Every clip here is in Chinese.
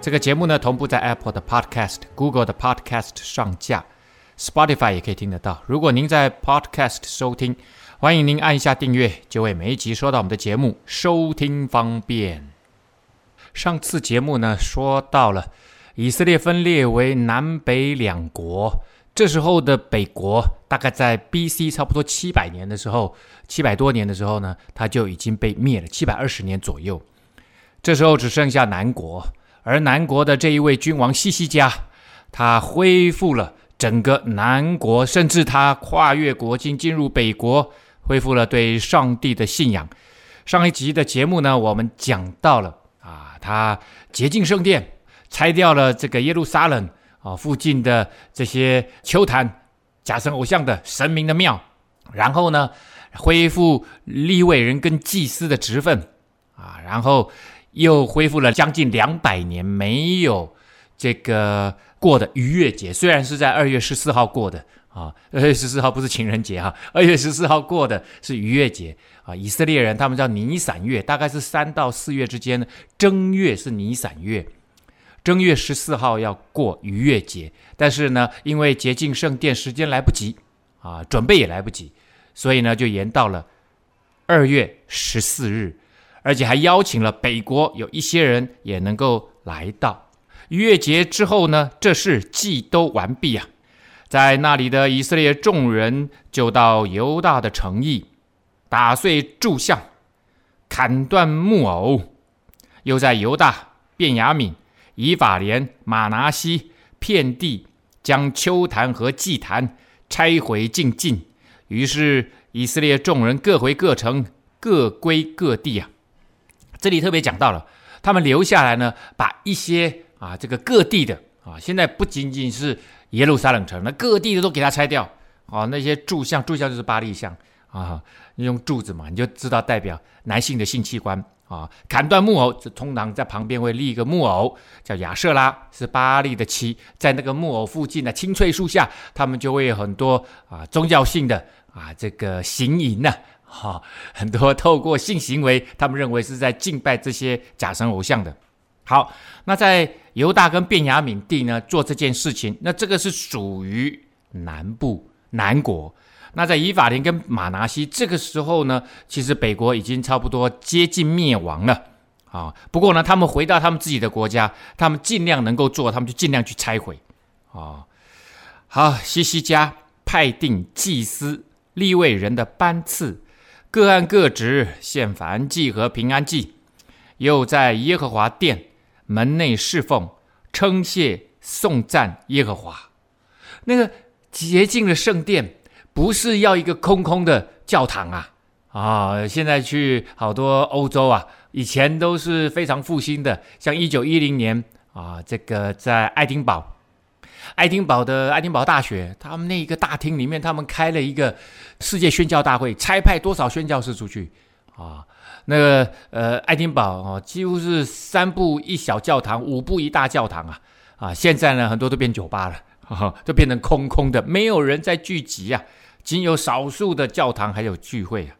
这个节目呢，同步在 Apple 的 Podcast、Google 的 Podcast 上架，Spotify 也可以听得到。如果您在 Podcast 收听，欢迎您按一下订阅，就会每一集收到我们的节目，收听方便。上次节目呢，说到了以色列分裂为南北两国，这时候的北国大概在 BC 差不多七百年的时候，七百多年的时候呢，它就已经被灭了，七百二十年左右。这时候只剩下南国。而南国的这一位君王西西家，他恢复了整个南国，甚至他跨越国境进入北国，恢复了对上帝的信仰。上一集的节目呢，我们讲到了啊，他洁净圣殿，拆掉了这个耶路撒冷啊附近的这些丘坛、假神偶像的神明的庙，然后呢，恢复立位人跟祭司的职分啊，然后。又恢复了将近两百年没有这个过的逾越节，虽然是在二月十四号过的啊，二月十四号不是情人节哈，二月十四号过的是逾越节啊。以色列人他们叫尼散月，大概是三到四月之间，正月是尼散月，正月十四号要过逾越节，但是呢，因为洁净圣殿时间来不及啊，准备也来不及，所以呢，就延到了二月十四日。而且还邀请了北国有一些人也能够来到逾越节之后呢，这事祭都完毕啊，在那里的以色列众人就到犹大的城邑，打碎柱像，砍断木偶，又在犹大、便雅悯、以法莲、玛拿西遍地将丘坛和祭坛拆毁净尽。于是以色列众人各回各城，各归各地啊。这里特别讲到了，他们留下来呢，把一些啊这个各地的啊，现在不仅仅是耶路撒冷城，那各地的都给它拆掉啊，那些柱像，柱像就是巴力像啊，用柱子嘛，你就知道代表男性的性器官啊。砍断木偶，通常在旁边会立一个木偶，叫亚瑟拉，是巴力的妻，在那个木偶附近的青翠树下，他们就会有很多啊宗教性的啊这个行淫呢。哈、很多透过性行为，他们认为是在敬拜这些假神偶像的。好，那在犹大跟便雅悯地呢做这件事情，那这个是属于南部南国。那在以法莲跟玛拿西这个时候呢，其实北国已经差不多接近灭亡了啊、不过呢，他们回到他们自己的国家，他们尽量能够做，他们就尽量去拆毁啊、好，西西家派定祭司立位人的班次。各按各职献燔祭和平安祭，又在耶和华殿门内侍奉，称谢颂赞耶和华。那个洁净的圣殿，不是要一个空空的教堂啊！啊，现在去好多欧洲啊，以前都是非常复兴的，像一九一零年啊，这个在爱丁堡。爱丁堡的爱丁堡大学，他们那一个大厅里面，他们开了一个世界宣教大会，差派多少宣教士出去啊？那个呃，爱丁堡啊，几乎是三步一小教堂，五步一大教堂啊！啊，现在呢，很多都变酒吧了，啊，都变成空空的，没有人在聚集啊，仅有少数的教堂还有聚会啊。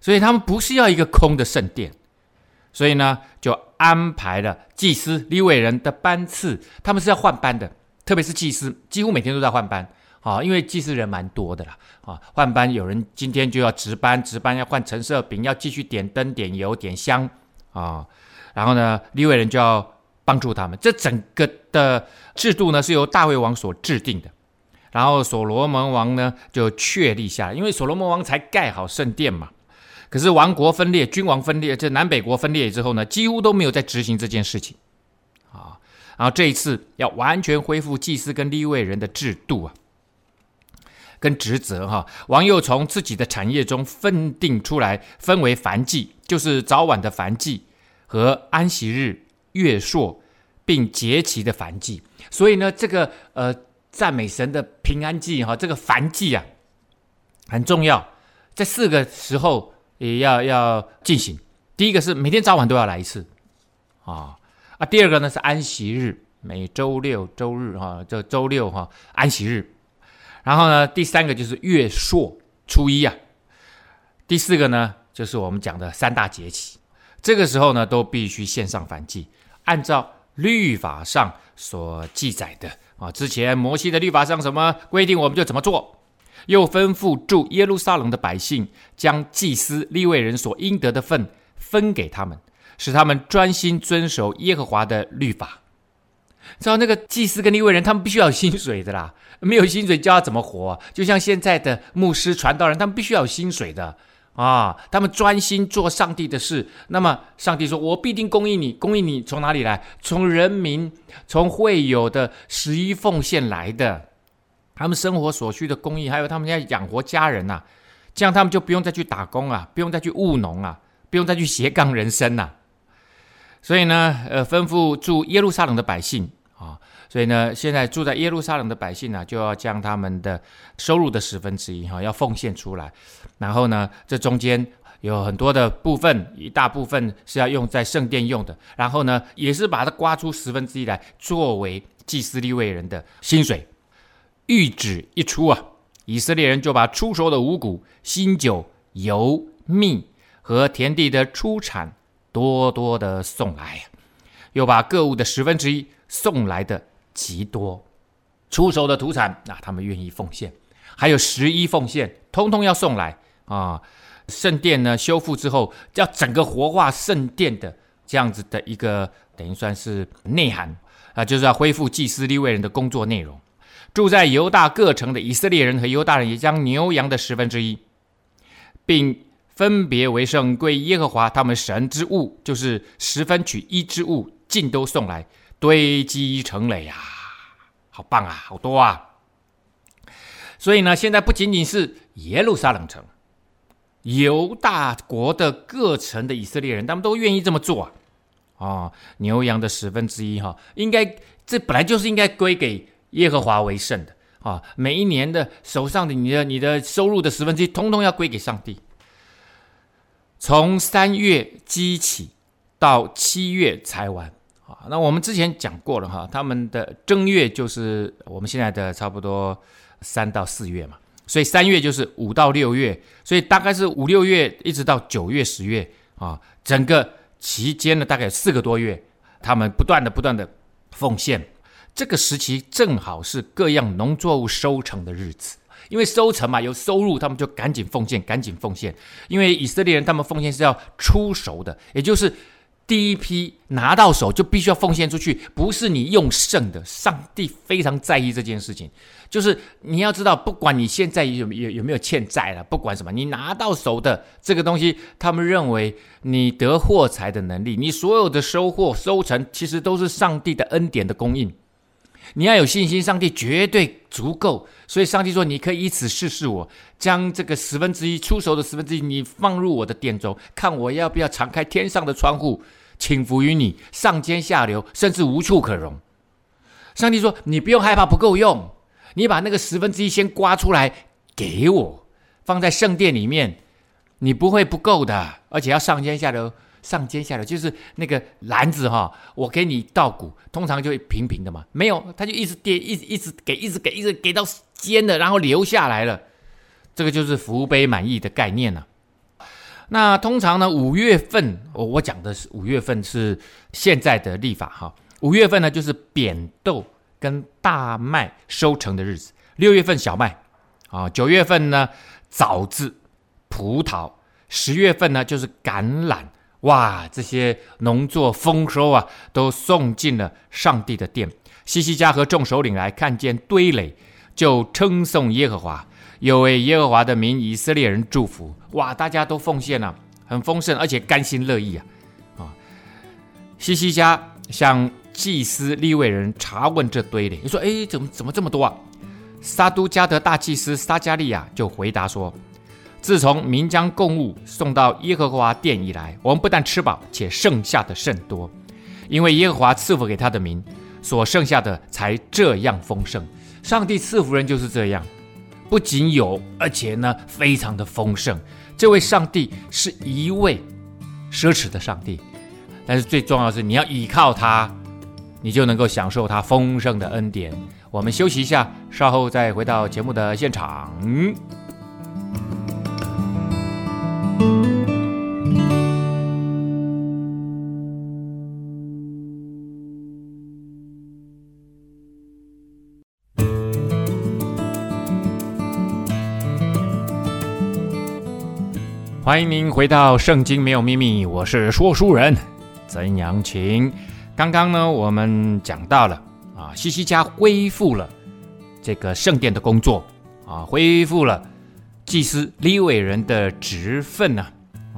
所以他们不是要一个空的圣殿，所以呢，就安排了祭司立伟人的班次，他们是要换班的。特别是祭司，几乎每天都在换班啊，因为祭司人蛮多的啦啊，换班有人今天就要值班，值班要换橙色饼，要继续点灯、点油、点香啊，然后呢，利未人就要帮助他们。这整个的制度呢是由大卫王所制定的，然后所罗门王呢就确立下来，因为所罗门王才盖好圣殿嘛。可是王国分裂，君王分裂，这南北国分裂之后呢，几乎都没有在执行这件事情。然后这一次要完全恢复祭司跟立位人的制度啊，跟职责哈。王又从自己的产业中分定出来，分为凡祭，就是早晚的凡祭和安息日、月朔并节期的凡祭。所以呢，这个呃赞美神的平安祭哈，这个凡祭啊很重要，在四个时候也要要进行。第一个是每天早晚都要来一次啊啊，第二个呢是安息日，每周六周日哈，这周六哈安息日。然后呢，第三个就是月朔初一啊，第四个呢就是我们讲的三大节气，这个时候呢都必须献上反祭，按照律法上所记载的。啊，之前摩西的律法上什么规定，我们就怎么做。又吩咐住耶路撒冷的百姓，将祭司利未人所应得的份分给他们，使他们专心遵守耶和华的律法。知道那个祭司跟立位人，他们必须要有薪水的啦，没有薪水教他怎么活？就像现在的牧师传道人，他们必须要有薪水的。啊，他们专心做上帝的事，那么上帝说：“我必定供应你，供应你从哪里来？从人民，从会友的十一奉献来的，他们生活所需的供应，还有他们要养活家人呐、啊，这样他们就不用再去打工啊，不用再去务农啊，不用再去斜杠人生呐、啊。所以呢，呃，吩咐住耶路撒冷的百姓啊。”所以呢，现在住在耶路撒冷的百姓呢，就要将他们的收入的十分之一哈，要奉献出来。然后呢，这中间有很多的部分，一大部分是要用在圣殿用的。然后呢，也是把它刮出十分之一来，作为祭司利未人的薪水。谕旨一出啊，以色列人就把初熟的五谷、新酒、油、蜜和田地的出产多多的送来，又把各物的十分之一送来的。极多出手的土产，啊、他们愿意奉献，还有十一奉献，通通要送来啊！圣殿呢修复之后，要整个活化圣殿的这样子的一个，等于算是内涵啊，就是要恢复祭司利未人的工作内容。住在犹大各城的以色列人和犹大人，也将牛羊的十分之一，并分别为圣归耶和华他们神之物，就是十分取一之物，尽都送来。堆积成垒呀，好棒啊，好多啊！所以呢，现在不仅仅是耶路撒冷城，犹大国的各城的以色列人，他们都愿意这么做啊！哦，牛羊的十分之一哈，应该这本来就是应该归给耶和华为圣的啊！每一年的手上的你的你的收入的十分之一，通通要归给上帝。从三月积起到七月才完。啊，那我们之前讲过了哈，他们的正月就是我们现在的差不多三到四月嘛，所以三月就是五到六月，所以大概是五六月一直到九月十月啊，整个期间呢大概四个多月，他们不断的不断的奉献，这个时期正好是各样农作物收成的日子，因为收成嘛有收入，他们就赶紧奉献，赶紧奉献，因为以色列人他们奉献是要出熟的，也就是。第一批拿到手就必须要奉献出去，不是你用剩的。上帝非常在意这件事情，就是你要知道，不管你现在有有有没有欠债了，不管什么，你拿到手的这个东西，他们认为你得货财的能力，你所有的收获收成，其实都是上帝的恩典的供应。你要有信心，上帝绝对足够。所以上帝说：“你可以以此试试我，将这个十分之一出手的十分之一，你放入我的殿中，看我要不要敞开天上的窗户，倾福于你，上尖下流，甚至无处可容。”上帝说：“你不用害怕不够用，你把那个十分之一先刮出来给我，放在圣殿里面，你不会不够的，而且要上尖下流。”上尖下流就是那个篮子哈，我给你稻谷，通常就会平平的嘛，没有，他就一直跌，一直一直给，一直给，一直给到尖的，然后流下来了，这个就是福杯满溢的概念了。那通常呢，五月份，我我讲的是五月份是现在的历法哈，五月份呢就是扁豆跟大麦收成的日子，六月份小麦啊，九月份呢枣子、葡萄，十月份呢就是橄榄。哇，这些农作丰收啊，都送进了上帝的殿。西西家和众首领来看见堆垒，就称颂耶和华，又为耶和华的名以色列人祝福。哇，大家都奉献了，很丰盛，而且甘心乐意啊！啊，西西家向祭司利未人查问这堆垒，你说，哎，怎么怎么这么多啊？撒督加德大祭司撒迦利亚就回答说。自从民将供物送到耶和华殿以来，我们不但吃饱，且剩下的甚多，因为耶和华赐福给他的民，所剩下的才这样丰盛。上帝赐福人就是这样，不仅有，而且呢非常的丰盛。这位上帝是一位奢侈的上帝，但是最重要的是你要依靠他，你就能够享受他丰盛的恩典。我们休息一下，稍后再回到节目的现场。欢迎您回到《圣经没有秘密》，我是说书人曾阳晴。刚刚呢，我们讲到了啊，西西家恢复了这个圣殿的工作啊，恢复了祭司利伟人的职分呢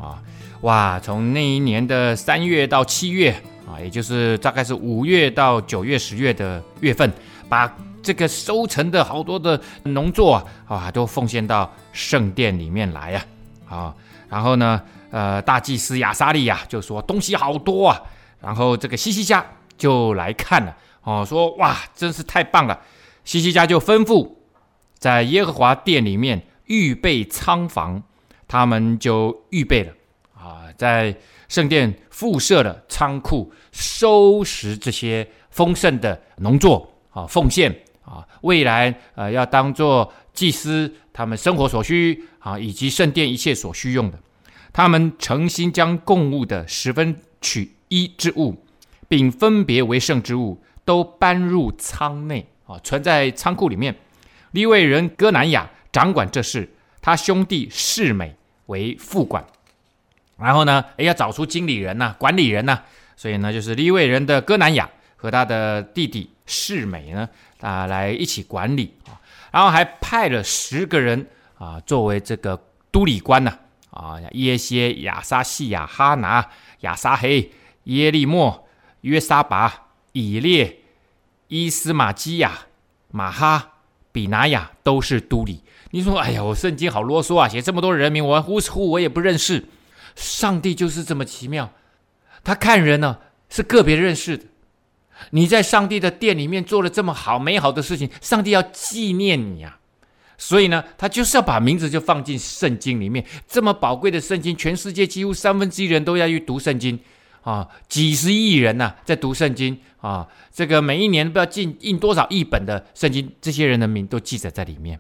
啊，哇，从那一年的三月到七月啊，也就是大概是五月到九月、十月的月份，把这个收成的好多的农作啊，都奉献到圣殿里面来呀。啊然后呢，呃，大祭司亚撒利亚就说东西好多啊，然后这个西西家就来看了，哦，说哇，真是太棒了。西西家就吩咐在耶和华殿里面预备仓房，他们就预备了啊，在圣殿附设了仓库，收拾这些丰盛的农作啊，奉献啊，未来呃要当做祭司他们生活所需。啊，以及圣殿一切所需用的，他们诚心将供物的十分取一之物，并分别为圣之物，都搬入仓内啊，存在仓库里面。利未人哥南雅掌管这事，他兄弟示美为副管。然后呢，哎，要找出经理人呐、管理人呐、所以呢，就是利未人的哥南雅和他的弟弟示美呢，啊，来一起管理啊，然后还派了十个人。啊，作为这个督理官呢，啊，耶歇、亚撒细亚、哈拿、亚撒黑、耶利莫、约沙拔、以列、伊斯玛基亚、马哈、比拿雅都是督理。你说，哎呀，我圣经好啰嗦啊，写这么多人名，我呼呼我也不认识。上帝就是这么奇妙，他看人呢是个别认识的。你在上帝的殿里面做了这么好美好的事情，上帝要纪念你啊。所以呢，他就是要把名字就放进圣经里面，这么宝贵的圣经，全世界几乎三分之一人都要去读圣经，啊，几十亿人呐、在读圣经啊，这个每一年不知道进印多少亿本的圣经，这些人的名都记载在里面。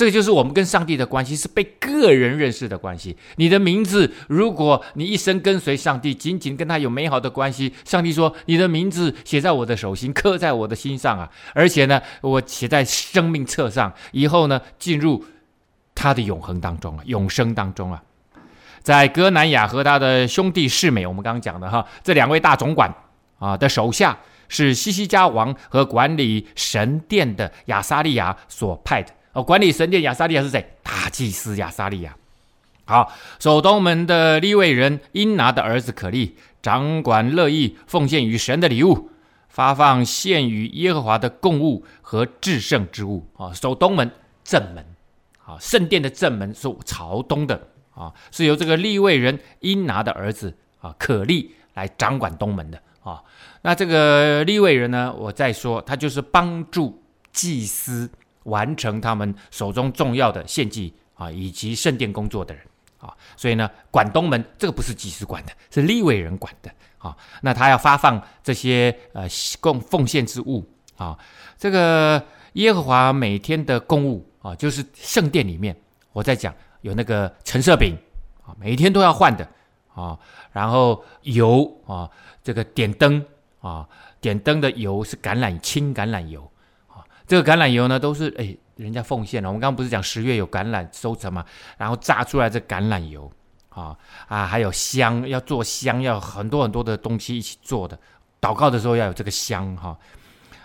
这个就是我们跟上帝的关系，是被个人认识的关系。你的名字，如果你一生跟随上帝，紧紧跟他有美好的关系，上帝说：“你的名字写在我的手心，刻在我的心上啊！而且呢，我写在生命册上，以后呢，进入他的永恒当中啊，永生当中啊。”在哥南雅和他的兄弟世美，我们刚刚讲的哈，这两位大总管啊的手下是西西家王和管理神殿的亚撒利雅所派的。哦，管理神殿亚撒利亚是谁？大祭司亚撒利亚。好，守东门的利未人因拿的儿子可利掌管乐意奉献于神的礼物，发放献与耶和华的供物和至圣之物。啊，守东门正门，啊，圣殿的正门是朝东的，啊，是由这个利未人因拿的儿子啊可利来掌管东门的。啊，那这个利未人呢，我再说，他就是帮助祭司。完成他们手中重要的献祭啊，以及圣殿工作的人啊，所以呢，管东门这个不是祭司管的，是利未人管的啊。那他要发放这些呃供奉献之物啊，这个耶和华每天的供物啊，就是圣殿里面我在讲有那个橙色饼啊，每天都要换的啊，然后油啊，这个点灯啊，点灯的油是橄榄青橄榄油。这个橄榄油呢，都是哎，人家奉献了。我们刚刚不是讲十月有橄榄收成嘛，然后榨出来这橄榄油啊啊，还有香，要做香，要很多很多的东西一起做的。祷告的时候要有这个香哈、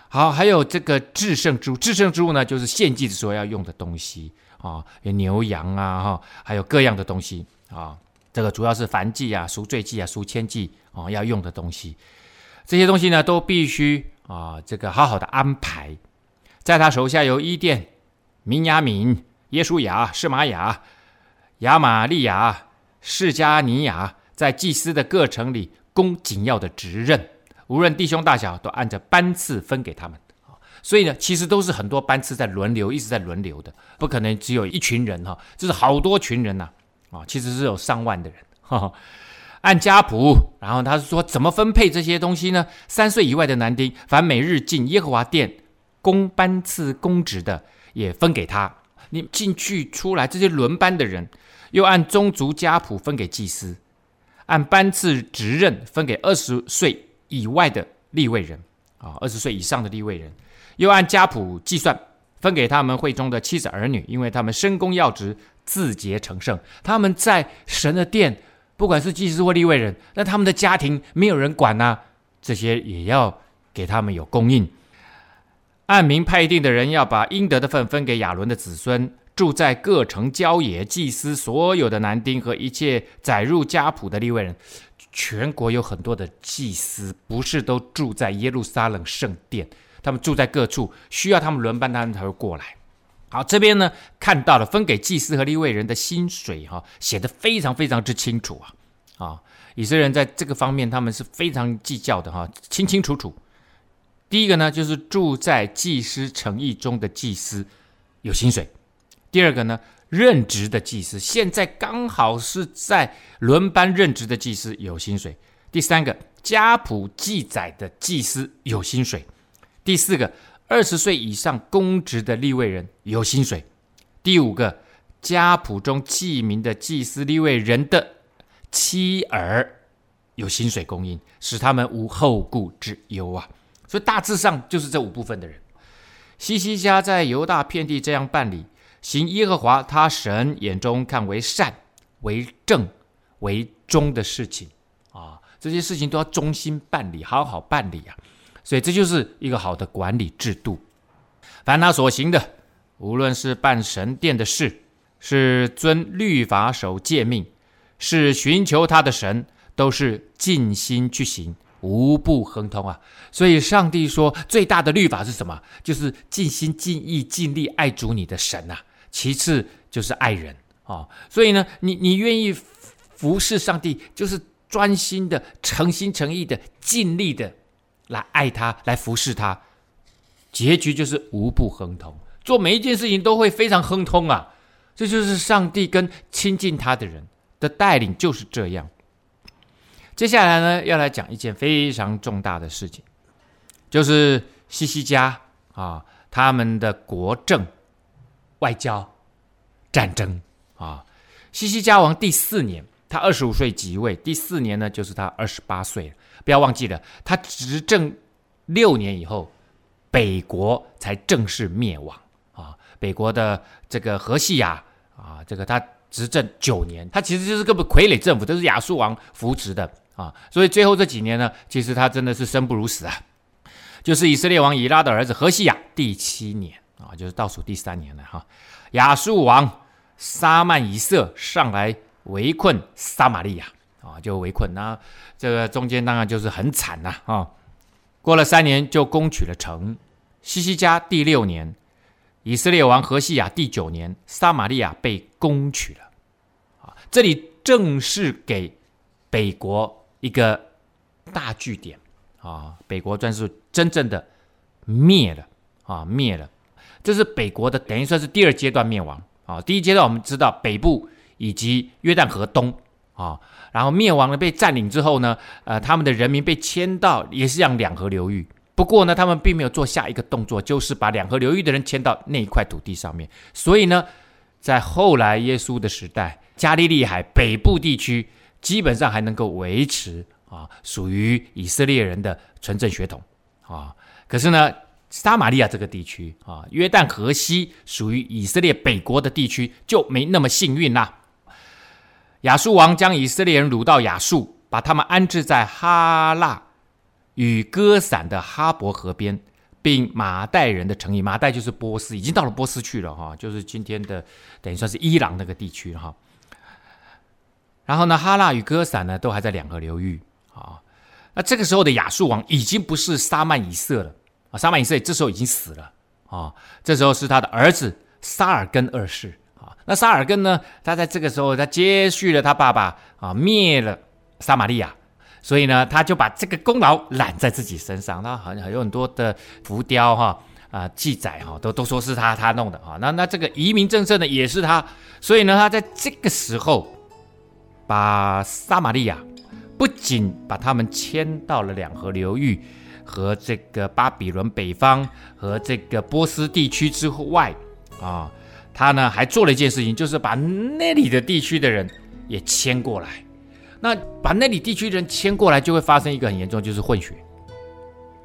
好，还有这个至圣之物，至圣之物呢，就是献祭的时候要用的东西啊，有牛羊啊哈，还有各样的东西啊。这个主要是燔祭啊、赎罪祭啊、赎愆祭啊要用的东西。这些东西呢，都必须啊，这个好好的安排。在他手下有伊甸、明亚敏、耶书亚、示玛雅、亚玛利亚、释迦尼亚，在祭司的各城里供紧要的职任，无论弟兄大小，都按着班次分给他们。所以呢，其实都是很多班次在轮流，一直在轮流的，不可能只有一群人哈，这是好多群人呐，啊，其实是有上万的人哈。按家谱，然后他是说怎么分配这些东西呢？三岁以外的男丁，凡每日进耶和华殿公班次公职的，也分给他。你进去出来这些轮班的人，又按宗族家谱分给祭司，按班次职任分给二十岁以外的立位人啊，二十岁以上的立位人，又按家谱计算分给他们会中的妻子儿女，因为他们身供要职，自洁成圣，他们在神的殿。不管是祭司或立位人，那他们的家庭没有人管呐、这些也要给他们有供应。按名派定的人要把应得的份分给亚伦的子孙，住在各城郊野，祭司所有的男丁和一切载入家谱的利未人。全国有很多的祭司，不是都住在耶路撒冷圣殿，他们住在各处，需要他们轮班，他们才会过来。好，这边呢看到了分给祭司和立位人的薪水，哈，写得非常非常之清楚啊，啊，以色列人在这个方面他们是非常计较的哈，清清楚楚。第一个呢，就是住在祭司城邑中的祭司有薪水；第二个呢，任职的祭司现在刚好是在轮班任职的祭司有薪水；第三个，家谱记载的祭司有薪水；第四个。二十岁以上公职的立位人有薪水。第五个，家谱中记名的祭司立位人的妻儿有薪水供应，使他们无后顾之忧啊。所以大致上就是这五部分的人。西西家在犹大遍地这样办理，行耶和华他神眼中看为善、为正、为忠的事情啊，这些事情都要忠心办理，好好办理啊。所以这就是一个好的管理制度。凡他所行的，无论是办神殿的事，是遵律法守诫命，是寻求他的神，都是尽心去行，无不亨通啊。所以上帝说，最大的律法是什么？就是尽心尽意尽力爱主你的神啊。其次就是爱人啊。所以呢，你你愿意服侍上帝，就是专心的、诚心诚意的、尽力的。来爱他，来服侍他，结局就是无不亨通。做每一件事情都会非常亨通啊！这就是上帝跟亲近他的人的带领，就是这样。接下来呢，要来讲一件非常重大的事情，就是西西家啊，他们的国政、外交、战争啊。西西家王第四年，他二十五岁即位，第四年呢，就是他二十八岁。不要忘记了，他执政六年以后，北国才正式灭亡啊！北国的这个何西亚啊，这个他执政九年，他其实就是个傀儡政府，都是亚述王扶持的啊！所以最后这几年呢，其实他真的是生不如死啊！就是以色列王以拉的儿子何西亚第七年啊，就是倒数第三年了哈。亚述王沙曼以色上来围困撒玛利亚。啊，就围困，那这个中间当然就是很惨呐啊！过了三年，就攻取了城。西西家第六年，以色列王何西亚第九年，撒玛利亚被攻取了。啊，这里正是给北国一个大据点啊，北国算是真正的灭了啊，灭了。这是北国的，等于算是第二阶段灭亡啊。第一阶段我们知道北部以及约旦河东啊。然后灭亡了，被占领之后呢，呃，他们的人民被迁到也是让两河流域。不过呢，他们并没有做下一个动作，就是把两河流域的人迁到那一块土地上面。所以呢，在后来耶稣的时代，加利利海北部地区基本上还能够维持啊，属于以色列人的纯正血统啊。可是呢，撒玛利亚这个地区啊，约旦河西属于以色列北国的地区就没那么幸运啦。亚述王将以色列人掳到亚述，把他们安置在哈腊与歌散的哈伯河边，并马代人的城邑。马代就是波斯，已经到了波斯去了哈，就是今天的等于算是伊朗那个地区哈。然后呢，哈拉与歌散呢都还在两河流域啊。那这个时候的亚述王已经不是沙曼以色了啊，沙曼以色这时候已经死了啊，这时候是他的儿子沙尔根二世啊。那沙尔根呢？他在这个时候，他接续了他爸爸啊，灭了撒玛利亚，所以呢，他就把这个功劳揽在自己身上。他很很有很多的浮雕哈，啊、记载哈，都都说是他他弄的哈。那那这个移民政策呢，也是他，所以呢，他在这个时候把撒玛利亚不仅把他们迁到了两河流域和这个巴比伦北方和这个波斯地区之外啊，他呢还做了一件事情，就是把那里的地区的人也迁过来。那把那里地区的人迁过来，就会发生一个很严重，就是混血、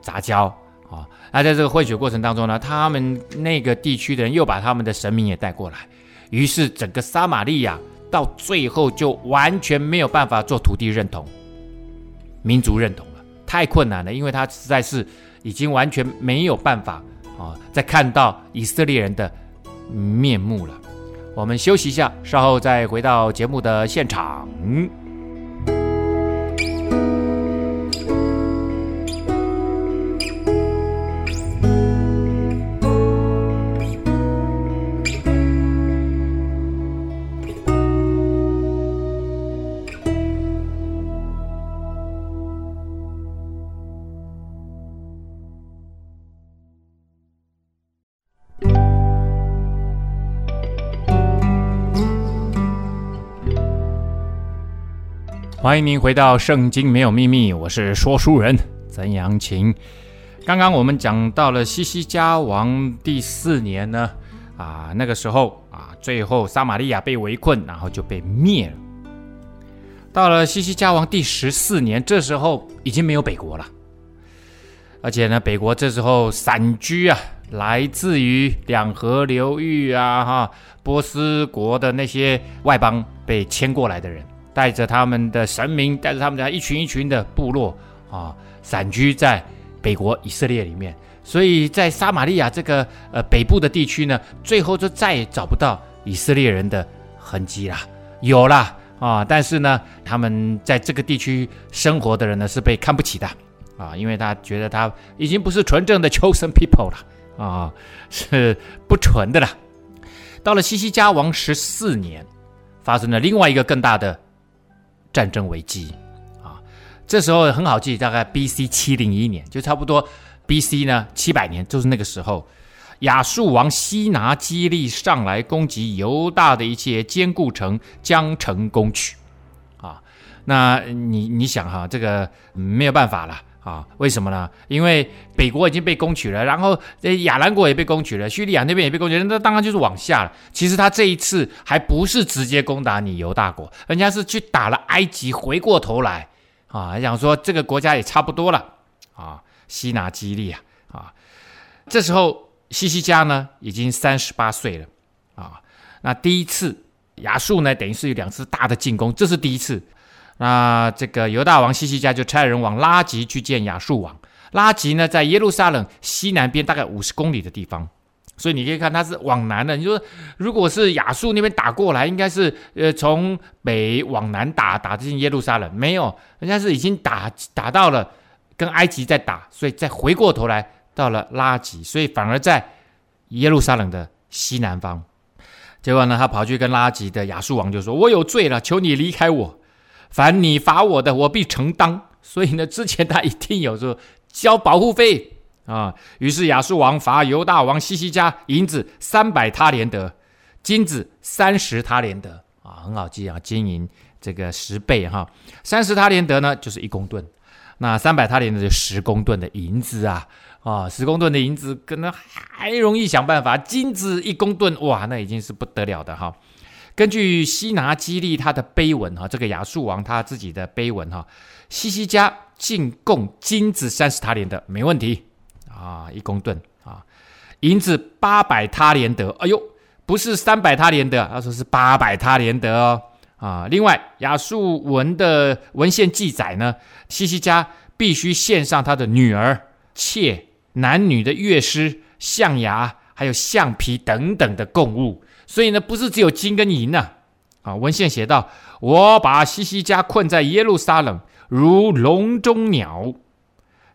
杂交啊。那在这个混血过程当中呢，他们那个地区的人又把他们的神明也带过来，于是整个撒玛利亚到最后就完全没有办法做土地认同、民族认同了，太困难了，因为他实在是已经完全没有办法啊，再看到以色列人的面目了。我们休息一下，稍后再回到节目的现场。欢迎您回到《圣经没有秘密》，我是说书人曾阳晴。刚刚我们讲到了西西家王第四年呢，啊，那个时候啊，最后撒玛利亚被围困，然后就被灭了。到了西西家王第十四年，这时候已经没有北国了，而且呢，北国这时候散居啊，来自于两河流域啊，哈，波斯国的那些外邦被迁过来的人。带着他们的神明，带着他们家一群一群的部落啊，散居在北国以色列里面。所以在撒玛利亚这个呃北部的地区呢，最后就再也找不到以色列人的痕迹啦。有啦啊，但是呢，他们在这个地区生活的人呢是被看不起的啊，因为他觉得他已经不是纯正的 chosen people 了啊，是不纯的了。到了西西家王十四年，发生了另外一个更大的。战争危机啊，这时候很好记，大概 B.C. 七零一年，就差不多 B.C. 呢七百年，就是那个时候，亚述王西拿基立上来攻击犹大的一些坚固城，将城攻取啊。那你你想哈，这个没有办法了。啊，为什么呢？因为北国已经被攻取了，然后这亚兰国也被攻取了，叙利亚那边也被攻取了，那当然就是往下了。其实他这一次还不是直接攻打你犹大国，人家是去打了埃及，回过头来啊，想说这个国家也差不多了啊。吸拿基立啊，啊，这时候西西家呢已经三十八岁了啊。那第一次亚述呢，等于是有两次大的进攻，这是第一次。那这个犹大王西西家就差人往拉吉去见亚述王。拉吉呢，在耶路撒冷西南边大概五十公里的地方，所以你可以看它是往南的。你说，如果是亚述那边打过来，应该是呃从北往南打，打进耶路撒冷。没有，人家是已经打打到了跟埃及在打，所以再回过头来到了拉吉，所以反而在耶路撒冷的西南方。结果呢，他跑去跟拉吉的亚述王就说：“我有罪了，求你离开我。”凡你罚我的，我必承当。所以呢，之前他一定有说交保护费啊。于是亚述王罚犹大王西西家银子三百他连得，金子三十他连得啊，很好记啊，金银这个十倍哈。三十他连得呢，就是一公吨，那三百他连得就十公吨的银子啊啊，十公吨的银子可能还容易想办法，金子一公吨哇，那已经是不得了的哈。根据西拿基利他的碑文哈，这个亚述王他自己的碑文哈，西西家进贡金子三十他连得，没问题啊，一公吨啊，银子八百他连得，哎呦，不是三百他连得，他说是八百他连得哦啊。另外亚述文的文献记载呢，西西家必须献上他的女儿、妾、男女的乐师、象牙，还有橡皮等等的贡物。所以呢，不是只有金跟银呐，啊，文献写道：“我把西西家困在耶路撒冷，如笼中鸟，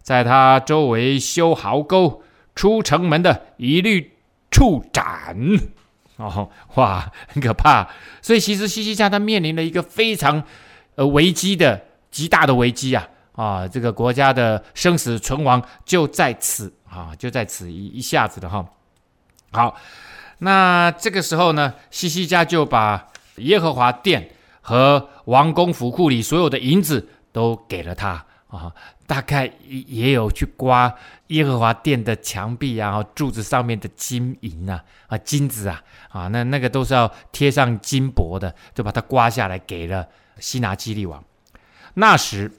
在他周围修壕沟，出城门的一律处斩。”哦，哇，很可怕。所以其实西西家他面临了一个非常呃危机的极大的危机啊，啊，这个国家的生死存亡就在此啊，就在此一一下子的哈。好，那这个时候呢，西西家就把耶和华殿和王宫府库里所有的银子都给了他啊，大概也也有去刮耶和华殿的墙壁啊，柱子上面的金银啊啊金子啊啊，那那个都是要贴上金箔的，就把它刮下来给了西拿基利王。那时。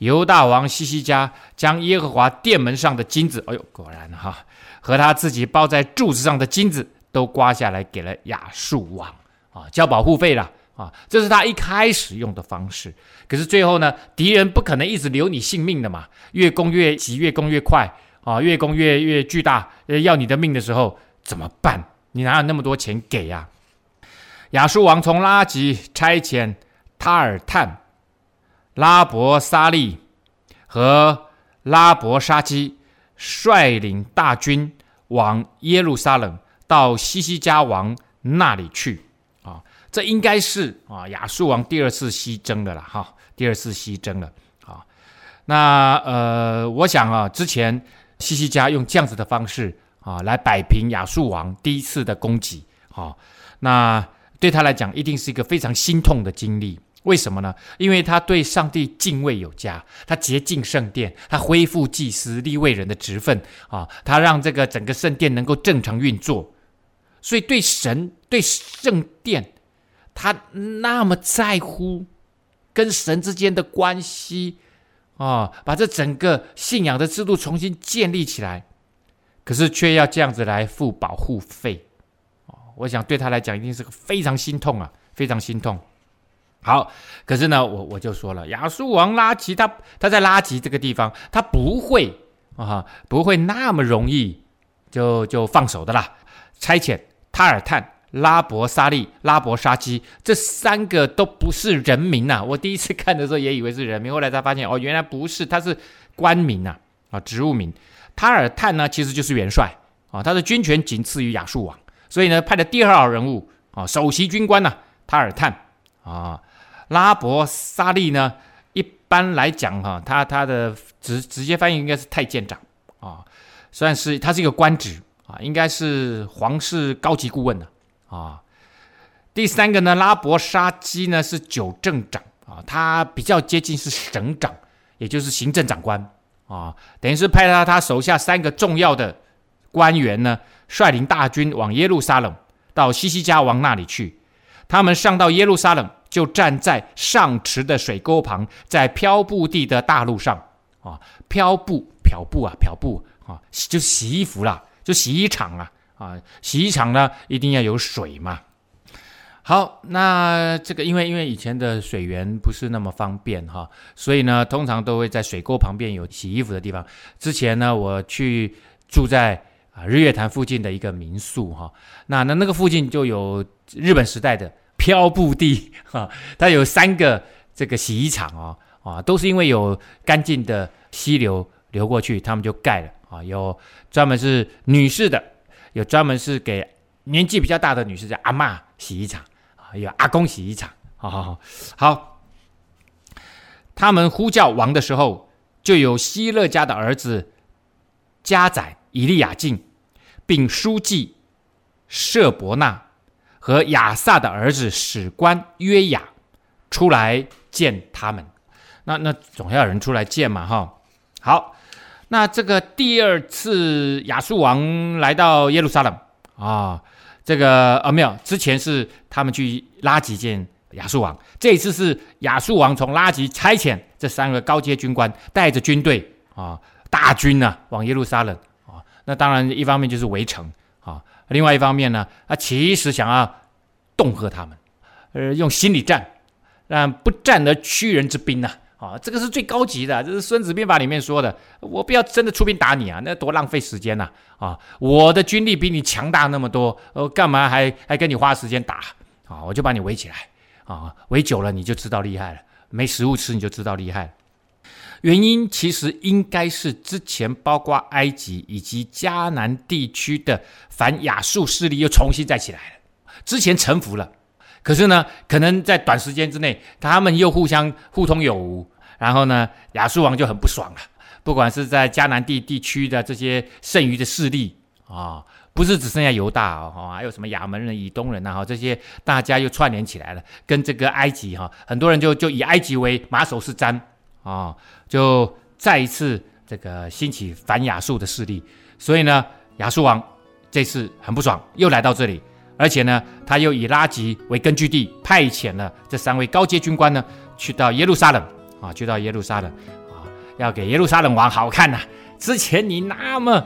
犹大王西西家将耶和华殿门上的金子，哎呦，果然哈，和他自己包在柱子上的金子都刮下来给了亚述王啊，交保护费了啊，这是他一开始用的方式。可是最后呢，敌人不可能一直留你性命的嘛，越攻越急，越攻越快啊，越攻越越巨大，要你的命的时候怎么办？你哪有那么多钱给呀？亚述王从拉吉差遣塔尔探。拉伯沙利和拉伯沙基率领大军往耶路撒冷到西西家王那里去啊，这应该是啊亚述王第二次西征的了哈，第二次西征了啊。那呃，我想啊，之前西西家用这样子的方式啊来摆平亚述王第一次的攻击啊，那对他来讲一定是一个非常心痛的经历。为什么呢？因为他对上帝敬畏有加，他洁净圣殿，他恢复祭司立位人的职分啊，他让这个整个圣殿能够正常运作，所以对神、对圣殿，他那么在乎跟神之间的关系啊，把这整个信仰的制度重新建立起来，可是却要这样子来付保护费啊，我想对他来讲一定是个非常心痛啊，非常心痛。好，可是呢，我我就说了，亚述王拉吉他他在拉吉这个地方，他不会啊，不会那么容易就就放手的啦。差遣塔尔探、拉伯沙利、拉伯沙基这三个都不是人名呐、啊。我第一次看的时候也以为是人名，后来才发现哦，原来不是，他是官名呐啊，啊，职务名。塔尔探呢，其实就是元帅啊，他的军权仅次于亚述王，所以呢，派的第二号人物啊，首席军官呐，塔尔探啊。拉伯沙利呢？一般来讲，哈，他他的直直接翻译应该是太监长啊，算是他是一个官职啊，应该是皇室高级顾问的啊。第三个呢，拉伯沙基呢是九正长啊，他比较接近是省长，也就是行政长官啊，等于是派他他手下三个重要的官员呢，率领大军往耶路撒冷到西西家王那里去。他们上到耶路撒冷。就站在上池的水沟旁，在漂布地的大路上啊，漂布漂布啊，漂布啊，就洗衣服啦，就洗衣厂啊，啊，洗衣厂呢一定要有水嘛。好，那这个因为因为以前的水源不是那么方便哈，所以呢，通常都会在水沟旁边有洗衣服的地方。之前呢，我去住在啊日月潭附近的一个民宿哈，那那那个附近就有日本时代的。漂布地哈，它有三个这个洗衣厂哦，啊，都是因为有干净的溪流流过去，他们就盖了啊。有专门是女士的，有专门是给年纪比较大的女士叫阿嬷洗衣厂啊，有阿公洗衣厂。好好好，好。他们呼叫王的时候，就有希勒家的儿子加宰以利亚敬，并书记舍伯纳。和亚萨的儿子史官约雅出来见他们，那那总要有人出来见嘛，哈。好，那这个第二次亚述王来到耶路撒冷啊，这个啊没有，之前是他们去拉吉见亚述王，这一次是亚述王从拉吉差遣这三个高阶军官带着军队啊，大军呢、往耶路撒冷啊，那当然一方面就是围城啊。另外一方面呢，他其实想要恫吓他们，呃，用心理战，让不战而屈人之兵呢，啊，啊这个是最高级的，这是《孙子兵法》里面说的。我不要真的出兵打你啊，那多浪费时间呐！啊，我的军力比你强大那么多，呃，干嘛还还跟你花时间打？啊，我就把你围起来，啊，围久了你就知道厉害了，没食物吃你就知道厉害。原因其实应该是之前包括埃及以及迦南地区的反亚述势力又重新再起来了，之前臣服了，可是呢，可能在短时间之内，他们又互相互通有无，然后呢，亚述王就很不爽了，不管是在迦南地地区的这些剩余的势力啊，不是只剩下犹大哦，还有什么亚门人、以东人呐，哈，这些大家又串联起来了，跟这个埃及哈，很多人就就以埃及为马首是瞻啊，就再一次这个兴起反亚述的势力，所以呢，亚述王这次很不爽，又来到这里。而且呢，他又以拉吉为根据地，派遣了这三位高阶军官呢，去到耶路撒冷啊，去到耶路撒冷啊，要给耶路撒冷王好看呐、之前你那么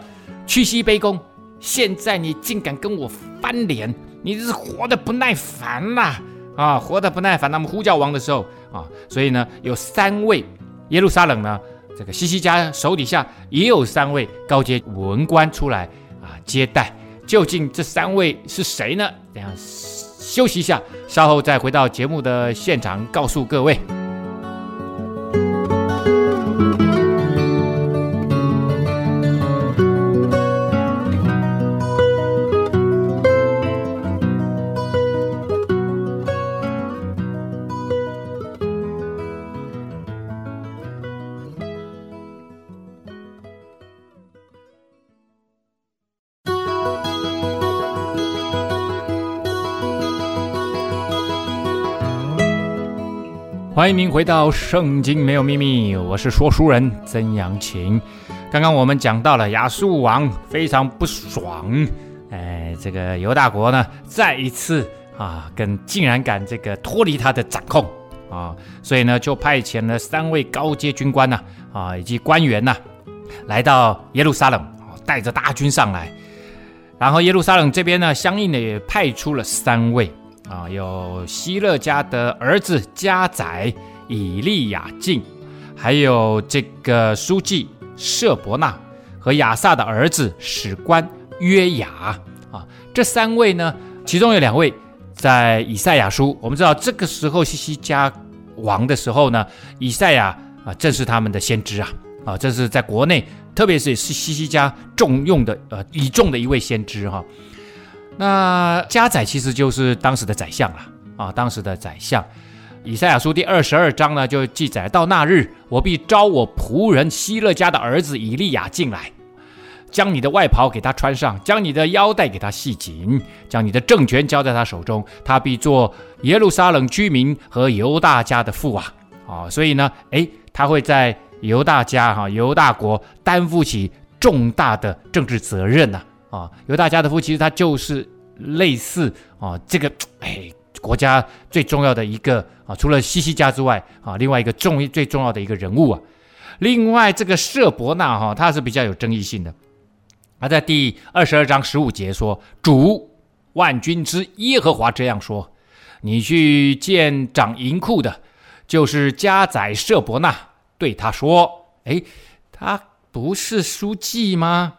屈膝卑躬，现在你竟敢跟我翻脸，你这是活得不耐烦啦啊，活得不耐烦。那么呼叫王的时候啊，所以呢，有三位耶路撒冷呢，这个西西家手底下也有三位高阶文官出来啊接待。究竟这三位是谁呢？等下休息一下，稍后再回到节目的现场，告诉各位。欢迎您回到《圣经没有秘密》，我是说书人曾阳晴。刚刚我们讲到了亚述王非常不爽，哎，这个犹大国呢，再一次啊，跟竟然敢这个脱离他的掌控啊，所以呢，就派遣了三位高阶军官呐啊，以及官员呐，来到耶路撒冷，带着大军上来。然后耶路撒冷这边呢，相应的也派出了三位。啊，有希勒家的儿子迦载、以利亚敬，还有这个书记舍伯纳和亚萨的儿子史官约雅啊，这三位呢，其中有两位在以赛亚书。我们知道这个时候西西家王的时候呢，以赛亚啊正是他们的先知啊啊，这是在国内，特别是是西西家重用的呃倚重的一位先知哈。那迦载其实就是当时的宰相了啊，当时的宰相。以赛亚书第二十二章呢，就记载到那日，我必召我仆人希勒家的儿子以利亚进来，将你的外袍给他穿上，将你的腰带给他系紧，将你的政权交在他手中，他必做耶路撒冷居民和犹大家的父啊啊！所以呢，诶，他会在犹大家哈犹大国担负起重大的政治责任呢。啊犹大家的父其实他就是类似啊，这个哎，国家最重要的一个啊，除了西西家之外啊，另外一个重最重要的一个人物啊。另外这个舍伯纳哈，他是比较有争议性的。他在第二十二章十五节说：“主万军之耶和华这样说，你去见掌银库的，就是加载舍伯纳，对他说：哎，他不是书记吗？”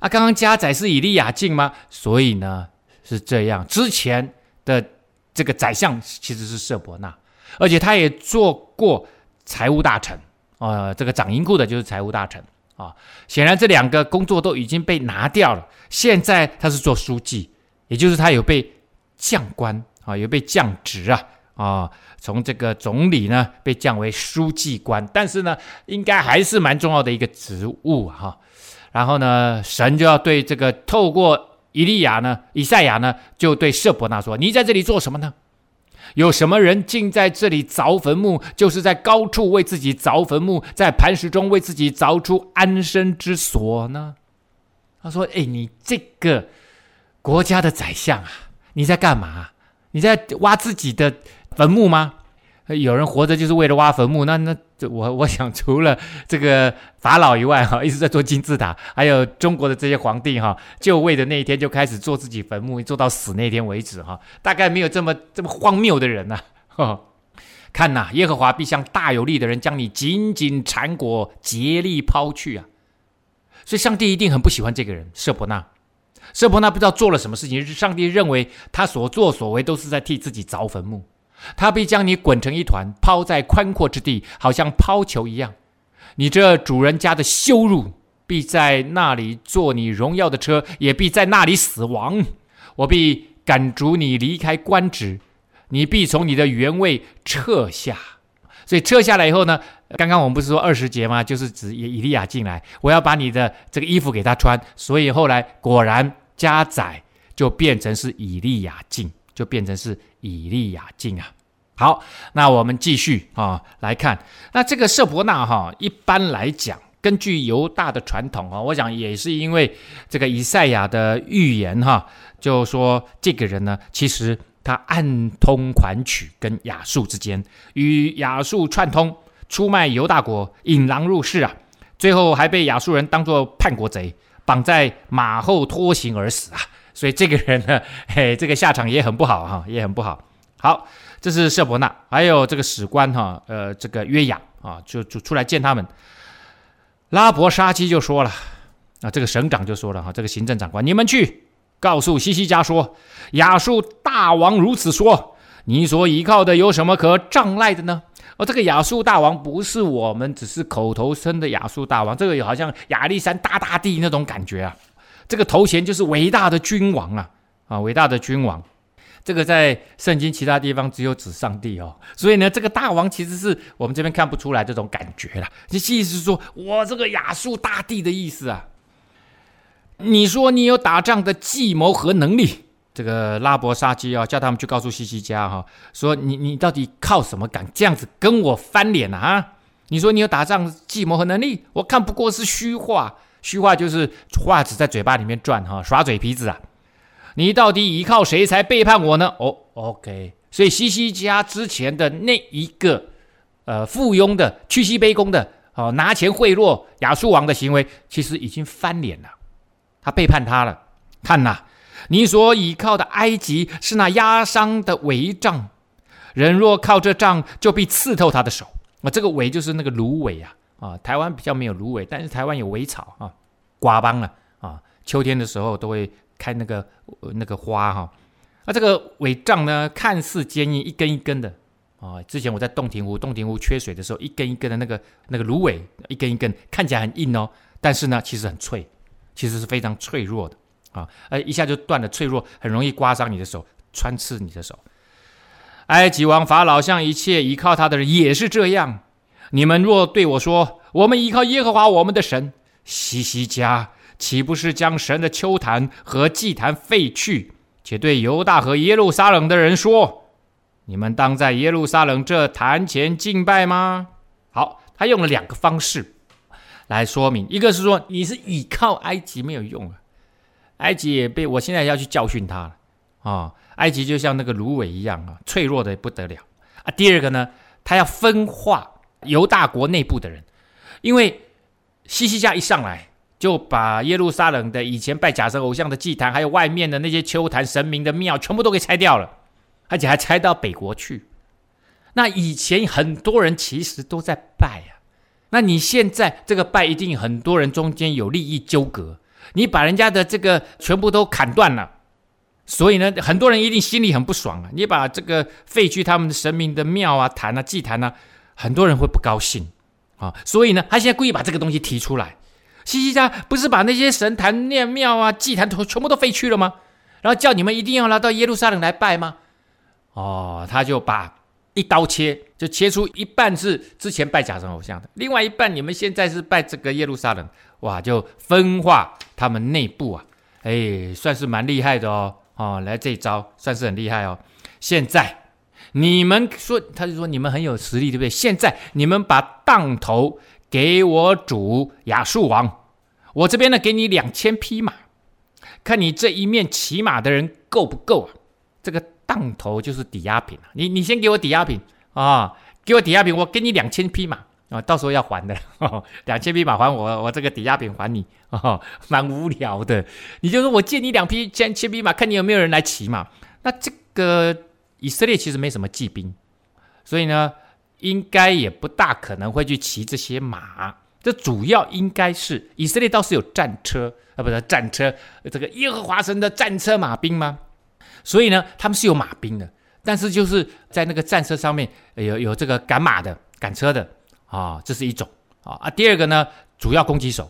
啊，刚刚加载是以利亚敬吗？所以呢是这样。之前的这个宰相其实是舍伯纳，而且他也做过财务大臣啊、呃。这个掌银库的就是财务大臣啊。显然这两个工作都已经被拿掉了。现在他是做书记，也就是他有被降官啊，有被降职啊啊。从这个总理呢被降为书记官，但是呢应该还是蛮重要的一个职务哈。然后呢，神就要对这个透过以利亚呢，以赛亚呢，就对舍伯纳说：“你在这里做什么呢？有什么人竟在这里凿坟墓？就是在高处为自己凿坟墓，在磐石中为自己凿出安身之所呢？”他说：“哎，你这个国家的宰相啊，你在干嘛？你在挖自己的坟墓吗？”有人活着就是为了挖坟墓，那那这我我想除了这个法老以外哈，一直在做金字塔，还有中国的这些皇帝哈，就位的那一天就开始做自己坟墓，做到死那天为止哈，大概没有这么这么荒谬的人呐、啊。看呐，耶和华必向大有力的人将你紧紧缠裹，竭力抛去啊！所以上帝一定很不喜欢这个人舍伯那。舍伯那不知道做了什么事情，是上帝认为他所作所为都是在替自己凿坟墓。他必将你滚成一团，抛在宽阔之地，好像抛球一样。你这主人家的羞辱，必在那里坐你荣耀的车，也必在那里死亡。我必赶逐你离开官职，你必从你的原位撤下。所以撤下来以后呢，刚刚我们不是说二十节吗？就是指以利亚进来，我要把你的这个衣服给他穿。所以后来果然加宰就变成是以利亚进，就变成是以利亚进啊。好，那我们继续啊来看，那这个舍伯纳哈，一般来讲，根据犹大的传统啊，我想也是因为这个以赛亚的预言哈，就说这个人呢，其实他暗通款曲，跟亚述之间与亚述串通。出卖犹大国，引狼入室啊！最后还被亚述人当作叛国贼，绑在马后拖行而死啊！所以这个人呢，嘿，这个下场也很不好哈，也很不好。好，这是舍伯纳，还有这个史官哈，呃，这个约雅啊，就就出来见他们。拉伯沙基就说了啊，这个省长就说了哈，这个行政长官，你们去告诉西西家说，亚述大王如此说，你所依靠的有什么可仗赖的呢？哦，这个亚述大王不是我们只是口头称的亚述大王，这个有好像亚历山大大帝那种感觉啊。这个头衔就是伟大的君王啊，啊，伟大的君王。这个在圣经其他地方只有指上帝哦，所以呢，这个大王其实是我们这边看不出来这种感觉啦。这意思是说我这个亚述大帝的意思啊。你说你有打仗的计谋和能力。这个拉伯沙基啊，叫他们去告诉西西家哈，说你你到底靠什么敢这样子跟我翻脸啊？你说你有打仗计谋和能力，我看不过是虚话，虚话就是话只在嘴巴里面转哈，耍嘴皮子啊！你到底依靠谁才背叛我呢？哦，OK，所以西西家之前的那一个呃附庸的屈膝卑躬的哦拿钱贿赂亚述王的行为，其实已经翻脸了，他背叛他了，看呐。你所倚靠的埃及是那压伤的苇杖，人若靠这杖，就必刺透他的手。啊，这个苇就是那个芦苇啊，啊，台湾比较没有芦苇，但是台湾有苇草啊，瓜帮了啊，秋天的时候都会开那个那个花哈。那这个苇杖呢，看似坚硬，一根一根的啊。之前我在洞庭湖，洞庭湖缺水的时候，一根一根的那个那个芦苇，一根一根看起来很硬哦，但是呢，其实很脆，其实是非常脆弱的。啊，呃，一下就断了，脆弱，很容易刮伤你的手，穿刺你的手。埃及王法老向一切依靠他的人也是这样。你们若对我说，我们依靠耶和华我们的神，西西家岂不是将神的丘坛和祭坛废去，且对犹大和耶路撒冷的人说，你们当在耶路撒冷这坛前敬拜吗？好，他用了两个方式来说明，一个是说你是倚靠埃及没有用啊。埃及也被我现在要去教训他了啊、哦！埃及就像那个芦苇一样啊，脆弱的不得了啊。第二个呢，他要分化犹大国内部的人，因为西西家一上来就把耶路撒冷的以前拜假神偶像的祭坛，还有外面的那些丘坛神明的庙，全部都给拆掉了，而且还拆到北国去。那以前很多人其实都在拜啊，那你现在这个拜一定很多人中间有利益纠葛。你把人家的这个全部都砍断了，所以呢，很多人一定心里很不爽啊！你把这个废去他们的神明的庙啊、坛啊、祭坛啊，很多人会不高兴啊！所以呢，他现在故意把这个东西提出来。西西家不是把那些神坛、念庙啊、祭坛都全部都废去了吗？然后叫你们一定要来到耶路撒冷来拜吗？哦，他就把一刀切，就切出一半是之前拜假神偶像的，另外一半你们现在是拜这个耶路撒冷。哇，就分化他们内部啊，哎，算是蛮厉害的哦，哦，来这一招算是很厉害哦。现在你们说，他就说你们很有实力，对不对？现在你们把当头给我主亚述王，我这边呢给你两千匹马，看你这一面骑马的人够不够啊？这个当头就是抵押品，你你先给我抵押品啊，给我抵押品，我给你两千匹马。啊，到时候要还的，两千匹马还我，我这个抵押品还你，哦，蛮无聊的。你就说我借你两匹千千匹马，看你有没有人来骑嘛。那这个以色列其实没什么骑兵，所以呢，应该也不大可能会去骑这些马。这主要应该是以色列倒是有战车啊，不是战车，这个耶和华神的战车马兵吗？所以呢，他们是有马兵的，但是就是在那个战车上面有有这个赶马的、赶车的。啊，这是一种啊啊，第二个呢，主要攻击手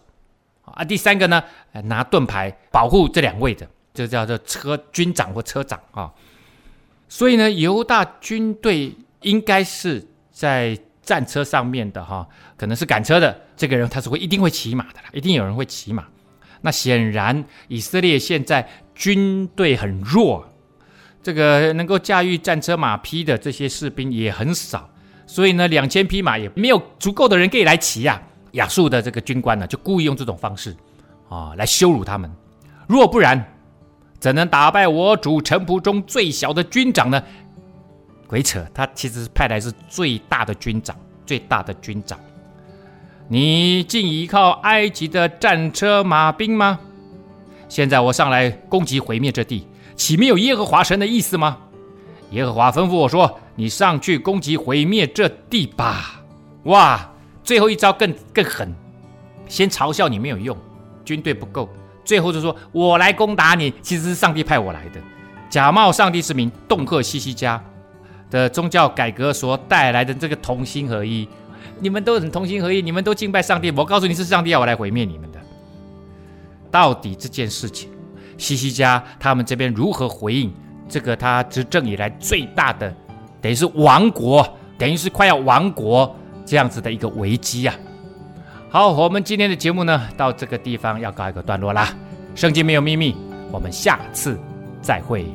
啊，第三个呢，拿盾牌保护这两位的，就叫做车军长或车长啊。所以呢，犹大军队应该是在战车上面的哈，可能是赶车的这个人，他是会一定会骑马的啦，一定有人会骑马。那显然以色列现在军队很弱，这个能够驾驭战车马匹的这些士兵也很少，所以呢，两千匹马也没有足够的人可以来骑呀。亚述的这个军官呢，就故意用这种方式啊来羞辱他们。若不然，怎能打败我主臣仆中最小的军长呢？鬼扯！他其实是派来是最大的军长，最大的军长。你竟依靠埃及的战车马兵吗？现在我上来攻击毁灭这地，岂没有耶和华神的意思吗？耶和华吩咐我说：“你上去攻击毁灭这地吧！”哇，最后一招更更狠，先嘲笑你没有用，军队不够，最后就说我来攻打你，其实是上帝派我来的，假冒上帝之名，恫吓西西家。的宗教改革所带来的这个同心合一，你们都很同心合一，你们都敬拜上帝。我告诉你是上帝要我来毁灭你们的。到底这件事情，西西家他们这边如何回应这个他执政以来最大的，等于是亡国，等于是快要亡国这样子的一个危机啊？好，我们今天的节目呢，到这个地方要告一个段落啦。圣经没有秘密，我们下次再会。